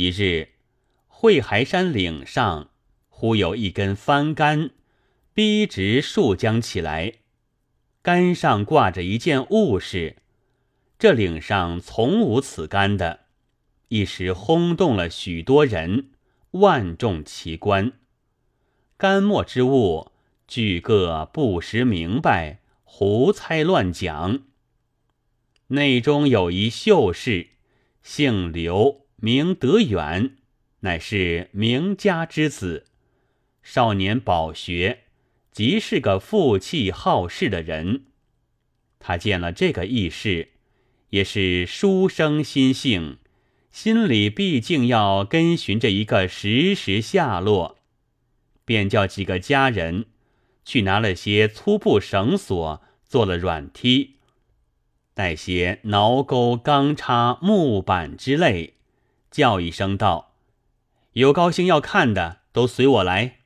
一日，惠海山岭上忽有一根帆杆，逼直竖将起来，杆上挂着一件物事。这岭上从无此杆的，一时轰动了许多人，万众奇观。干末之物，俱各不识明白，胡猜乱讲。内中有一秀士，姓刘，名德远，乃是名家之子，少年饱学，即是个负气好事的人。他见了这个义士。也是书生心性，心里毕竟要跟寻着一个实时下落，便叫几个家人去拿了些粗布绳索，做了软梯，带些挠钩、钢叉、木板之类，叫一声道：“有高兴要看的，都随我来。”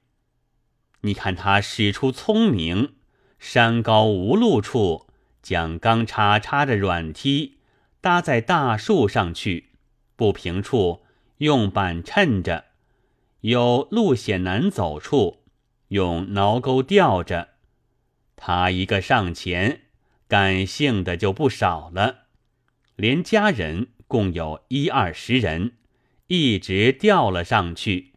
你看他使出聪明，山高无路处。将钢叉插着软梯搭在大树上去，不平处用板衬着，有路险难走处用挠钩吊着。他一个上前，感性的就不少了，连家人共有一二十人，一直吊了上去。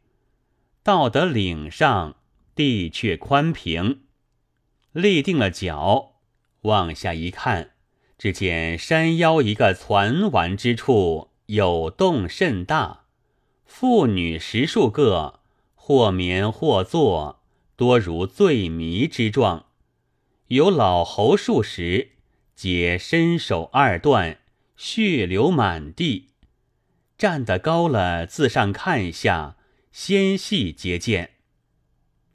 到得岭上，地却宽平，立定了脚。往下一看，只见山腰一个攒丸之处有洞甚大，妇女十数个，或眠或坐，多如醉迷之状。有老猴数十，皆身手二段，血流满地。站得高了，自上看下，纤细皆见。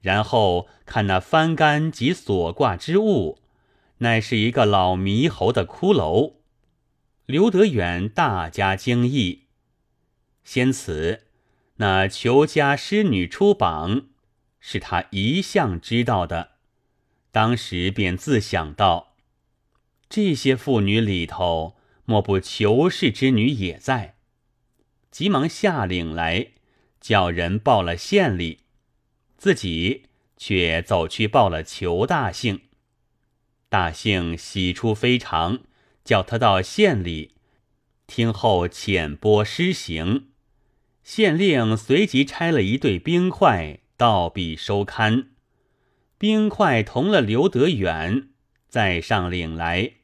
然后看那翻杆及所挂之物。乃是一个老猕猴的骷髅，刘德远大加惊异。先此那裘家师女出榜，是他一向知道的。当时便自想到，这些妇女里头，莫不裘氏之女也在。急忙下岭来，叫人报了县里，自己却走去报了裘大姓。大姓喜出非常，叫他到县里听候遣拨施行。县令随即拆了一对冰块到壁收刊，冰块同了刘德远，再上岭来。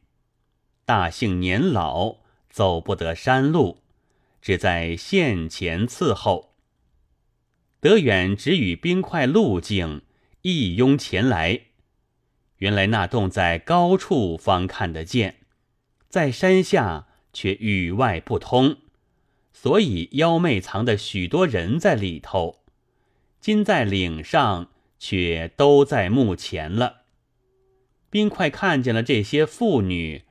大姓年老，走不得山路，只在县前伺候。德远只与冰块路径，一拥前来。原来那洞在高处方看得见，在山下却与外不通，所以妖媚藏的许多人在里头。今在岭上，却都在墓前了。冰块看见了这些妇女，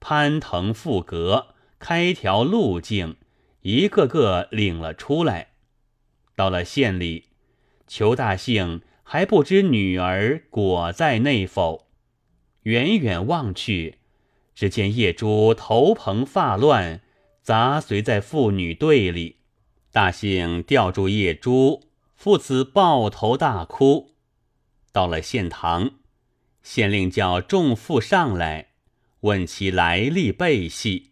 攀藤附阁，开条路径，一个个领了出来。到了县里，裘大兴。还不知女儿裹在内否？远远望去，只见叶珠头蓬发乱，杂随在妇女队里。大兴吊住叶珠，父子抱头大哭。到了县堂，县令叫众妇上来，问其来历背细。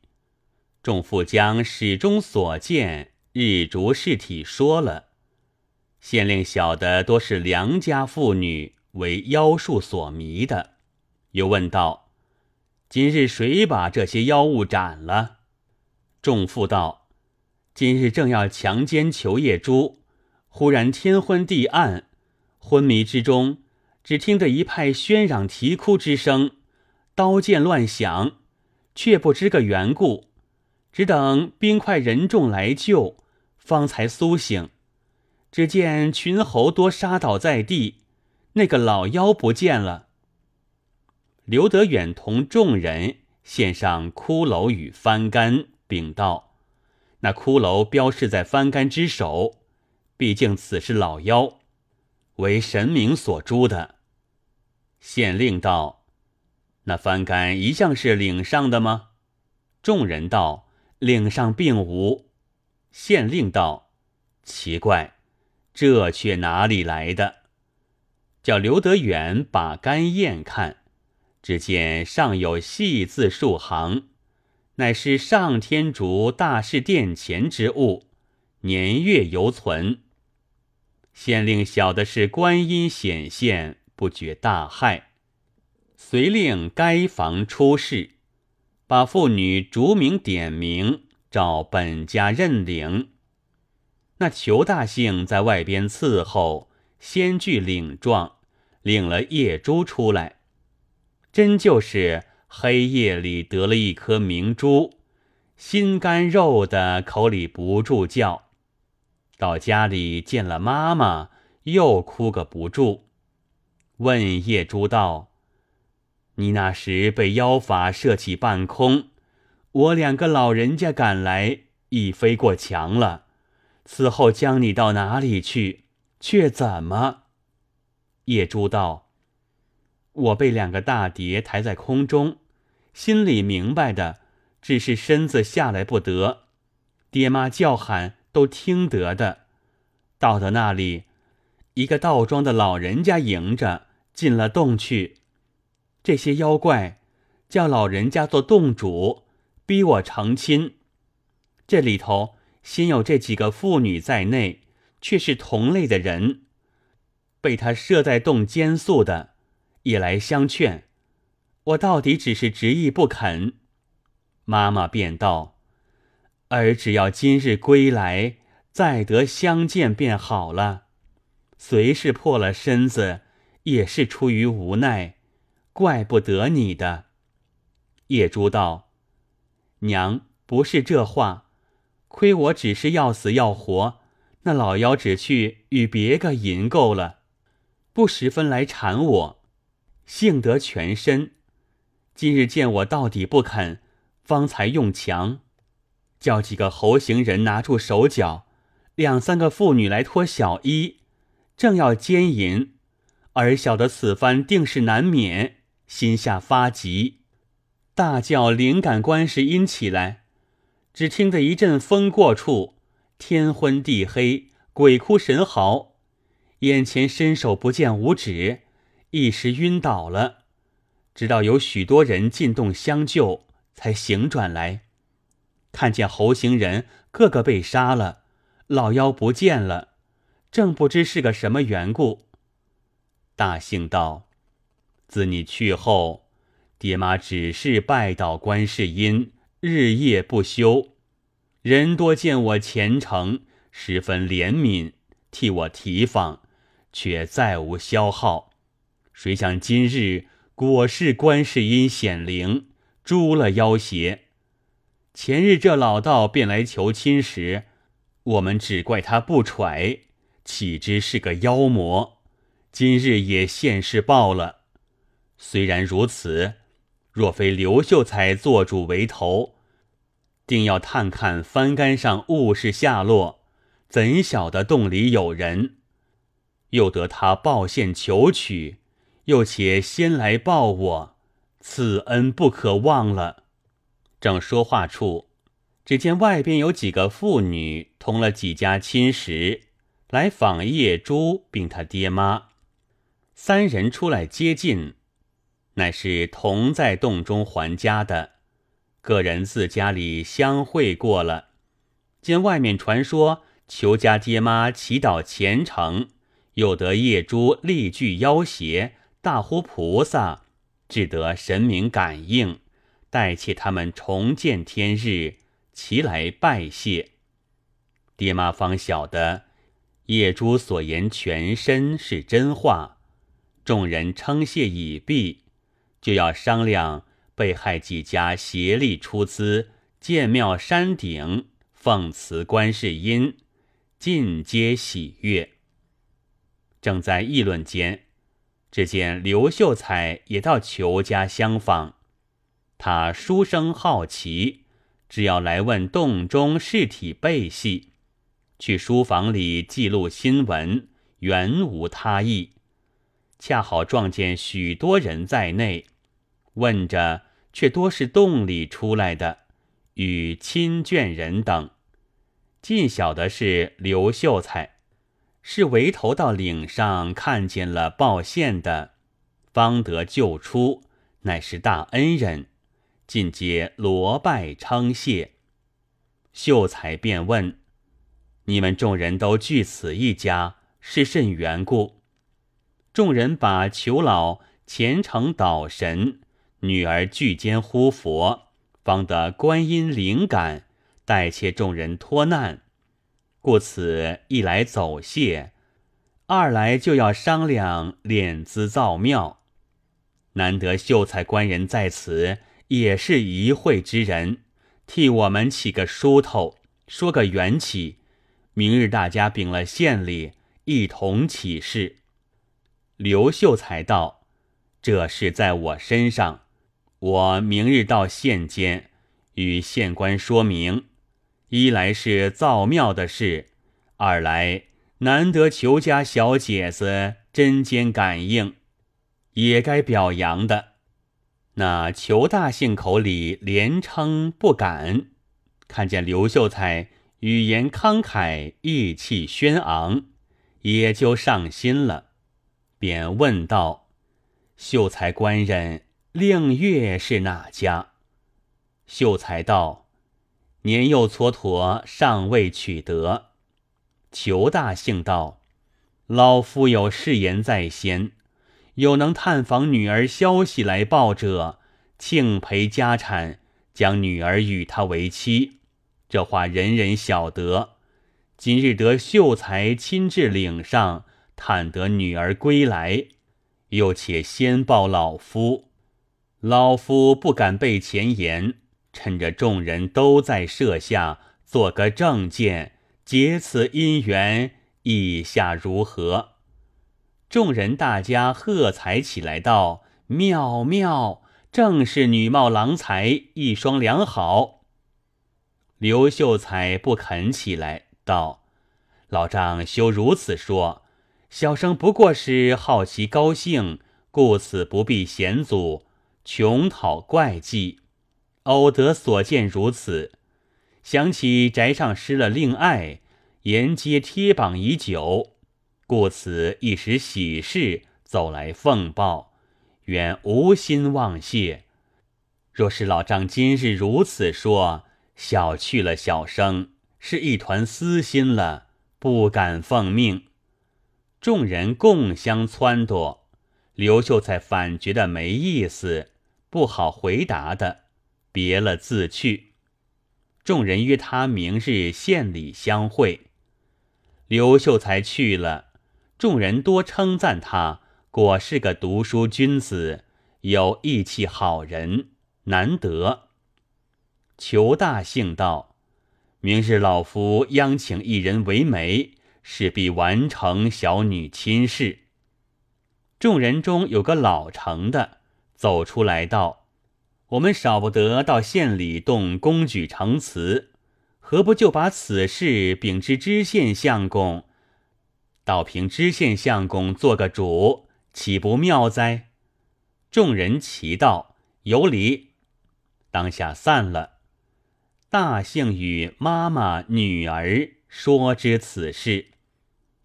众妇将始终所见日逐事体说了。县令晓得多是良家妇女为妖术所迷的，又问道：“今日谁把这些妖物斩了？”众妇道：“今日正要强奸裘叶珠，忽然天昏地暗，昏迷之中，只听得一派喧嚷啼哭之声，刀剑乱响，却不知个缘故，只等冰块人众来救，方才苏醒。”只见群猴多杀倒在地，那个老妖不见了。刘德远同众人献上骷髅与翻杆，禀道：“那骷髅标示在翻杆之首，毕竟此是老妖，为神明所诛的。”县令道：“那翻杆一向是岭上的吗？”众人道：“岭上并无。”县令道。奇怪，这却哪里来的？叫刘德远把干验看，只见上有细字数行，乃是上天竺大士殿前之物，年月犹存。县令晓得是观音显现，不觉大骇，遂令该房出事，把妇女逐名点名，照本家认领。那裘大姓在外边伺候，先具领状，领了夜珠出来，真就是黑夜里得了一颗明珠，心肝肉的，口里不住叫。到家里见了妈妈，又哭个不住。问叶珠道：“你那时被妖法射起半空，我两个老人家赶来，已飞过墙了。此后将你到哪里去？却怎么？”叶珠道：“我被两个大蝶抬在空中，心里明白的，只是身子下来不得。爹妈叫喊。”都听得的，到了那里，一个道庄的老人家迎着进了洞去。这些妖怪叫老人家做洞主，逼我成亲。这里头先有这几个妇女在内，却是同类的人，被他设在洞监宿的，也来相劝。我到底只是执意不肯。妈妈便道。儿只要今日归来，再得相见便好了。虽是破了身子，也是出于无奈，怪不得你的。叶珠道：“娘不是这话，亏我只是要死要活，那老妖只去与别个淫够了，不十分来缠我，幸得全身。今日见我到底不肯，方才用强。”叫几个猴行人拿住手脚，两三个妇女来脱小衣，正要奸淫，儿晓得此番定是难免，心下发急，大叫灵感观世音起来。只听得一阵风过处，天昏地黑，鬼哭神嚎，眼前伸手不见五指，一时晕倒了。直到有许多人进洞相救，才醒转来。看见猴行人个个被杀了，老妖不见了，正不知是个什么缘故。大兴道：“自你去后，爹妈只是拜倒观世音，日夜不休。人多见我虔诚，十分怜悯，替我提防，却再无消耗。谁想今日果是观世音显灵，诛了妖邪。”前日这老道便来求亲时，我们只怪他不揣，岂知是个妖魔。今日也现世报了。虽然如此，若非刘秀才做主为头，定要探看翻杆上物事下落。怎晓得洞里有人？又得他报信求取，又且先来报我，此恩不可忘了。正说话处，只见外边有几个妇女同了几家亲识来访叶珠，并他爹妈三人出来接近，乃是同在洞中还家的，个人自家里相会过了。见外面传说裘家爹妈祈祷虔诚，又得夜珠力拒妖邪，大呼菩萨，只得神明感应。待妾他们重见天日，齐来拜谢。爹妈方晓得夜珠所言全身是真话，众人称谢已毕，就要商量被害几家协力出资建庙山顶，奉辞观世音，尽皆喜悦。正在议论间，只见刘秀才也到裘家相访。他书生好奇，只要来问洞中尸体背细，去书房里记录新闻，原无他意。恰好撞见许多人在内，问着却多是洞里出来的，与亲眷人等。近晓的是刘秀才，是围头到岭上看见了报县的，方得救出，乃是大恩人，尽皆罗拜称谢。秀才便问：“你们众人都聚此一家，是甚缘故？”众人把求老虔诚祷神，女儿拒奸呼佛，方得观音灵感，代切众人脱难，故此一来走谢，二来就要商量敛资造庙。难得秀才官人在此，也是一会之人，替我们起个梳头，说个缘起。明日大家禀了县里，一同起事。刘秀才道：“这事在我身上，我明日到县间与县官说明。一来是造庙的事，二来难得裘家小姐子针尖感应，也该表扬的。那裘大姓口里连称不敢，看见刘秀才语言慷慨，意气轩昂，也就上心了。”便问道：“秀才官人，令月是哪家？”秀才道：“年幼蹉跎，尚未取得。”裘大姓道：“老夫有誓言在先，有能探访女儿消息来报者，庆赔家产，将女儿与他为妻。这话人人晓得。今日得秀才亲至岭上。”探得女儿归来，又且先报老夫，老夫不敢背前言，趁着众人都在舍下，做个证件，结此姻缘，意下如何？众人大家喝彩起来，道：“妙妙，正是女貌郎才，一双良好。”刘秀才不肯起来，道：“老丈休如此说。”小生不过是好奇高兴，故此不必险阻，穷讨怪计。偶得所见如此，想起宅上失了令爱，沿街贴榜已久，故此一时喜事走来奉报，原无心忘谢。若是老丈今日如此说，小去了小生，是一团私心了，不敢奉命。众人共相撺掇，刘秀才反觉得没意思，不好回答的，别了自去。众人约他明日县里相会。刘秀才去了，众人多称赞他，果是个读书君子，有义气好人，难得。裘大姓道：“明日老夫央请一人为媒。”势必完成小女亲事。众人中有个老成的走出来道：“我们少不得到县里动公举呈词，何不就把此事禀知知县相公？倒凭知县相公做个主，岂不妙哉？”众人齐道：“有理。”当下散了。大姓与妈妈、女儿说知此事。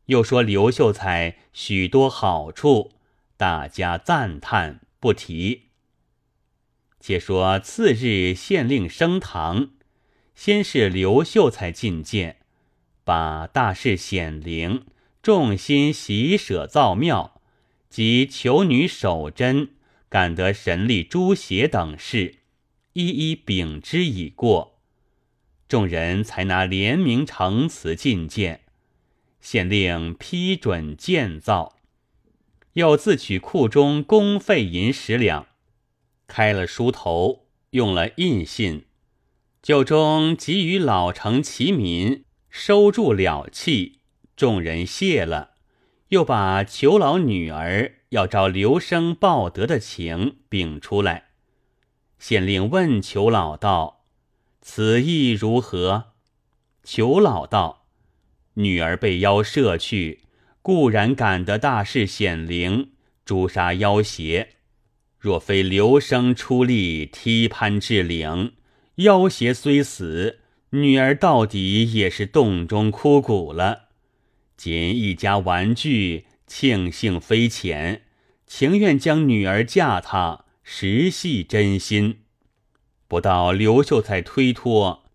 又说刘秀才许多好处，大家赞叹不提。且说次日县令升堂，先是刘秀才觐见，把大事显灵，众心喜舍造庙，及求女守贞，感得神力诸邪等事，一一禀之已过。众人才拿联名呈词觐见。县令批准建造，又自取库中公费银十两，开了书头，用了印信，就中给予老城齐民收住了契。众人谢了，又把裘老女儿要招刘生报德的情禀出来。县令问裘老道：“此意如何？”裘老道。女儿被妖摄去，固然感得大事显灵，诛杀妖邪。若非刘生出力踢攀至岭，妖邪虽死，女儿到底也是洞中枯骨了。仅一家玩具，庆幸非浅，情愿将女儿嫁他，实系真心。不到刘秀才推脱，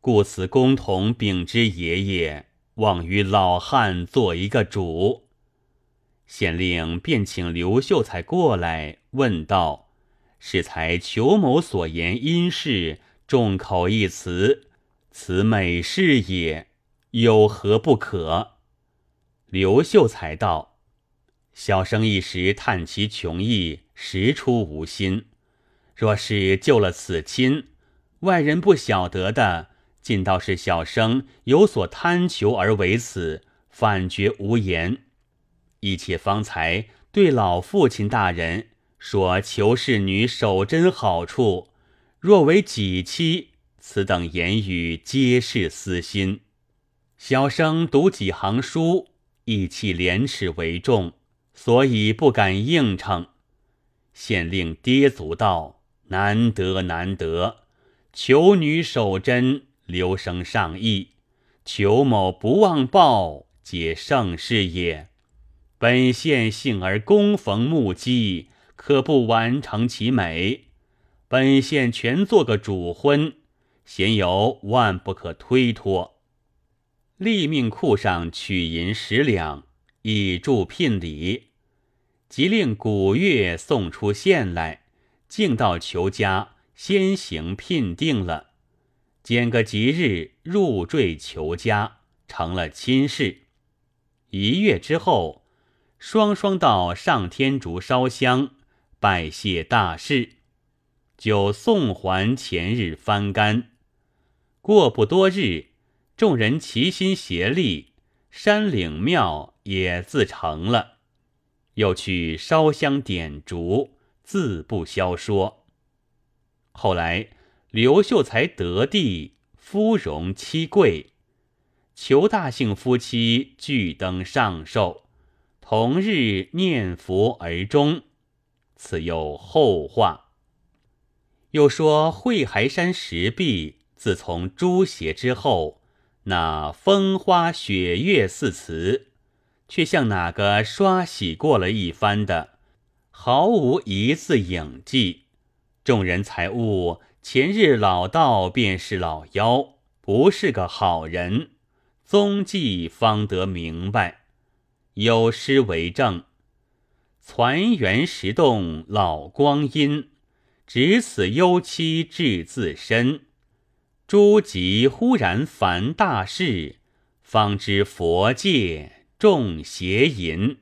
故此公同禀之爷爷，望与老汉做一个主。县令便请刘秀才过来，问道：“是才裘某所言因事，众口一词，此美事也，有何不可？”刘秀才道：“小生一时叹其穷意，实出无心。若是救了此亲，外人不晓得的，尽道是小生有所贪求而为此，反觉无言。一且方才对老父亲大人说求侍女守贞好处，若为己妻，此等言语皆是私心。小生读几行书。”义气廉耻为重，所以不敢应承。县令跌足道：“难得难得，求女守贞，留声上意，求某不忘报，解盛事也。本县幸而恭逢目击，可不完成其美。本县全做个主婚，贤有万不可推脱。”立命库上取银十两，以助聘礼。即令古月送出县来，径到裘家先行聘定了。拣个吉日入赘裘家，成了亲事。一月之后，双双到上天竺烧香拜谢大事，就送还前日翻干。过不多日。众人齐心协力，山岭庙也自成了。又去烧香点烛，自不消说。后来刘秀才得地，夫荣妻贵，裘大姓夫妻俱登上寿，同日念佛而终。此又后话。又说惠海山石壁，自从朱邪之后。那风花雪月四词，却像哪个刷洗过了一番的，毫无一字影迹。众人才悟前日老道便是老妖，不是个好人。踪迹方得明白。有诗为证：“攒园石洞老光阴，只此幽栖至自身。”诸吉忽然凡大事，方知佛界众邪淫。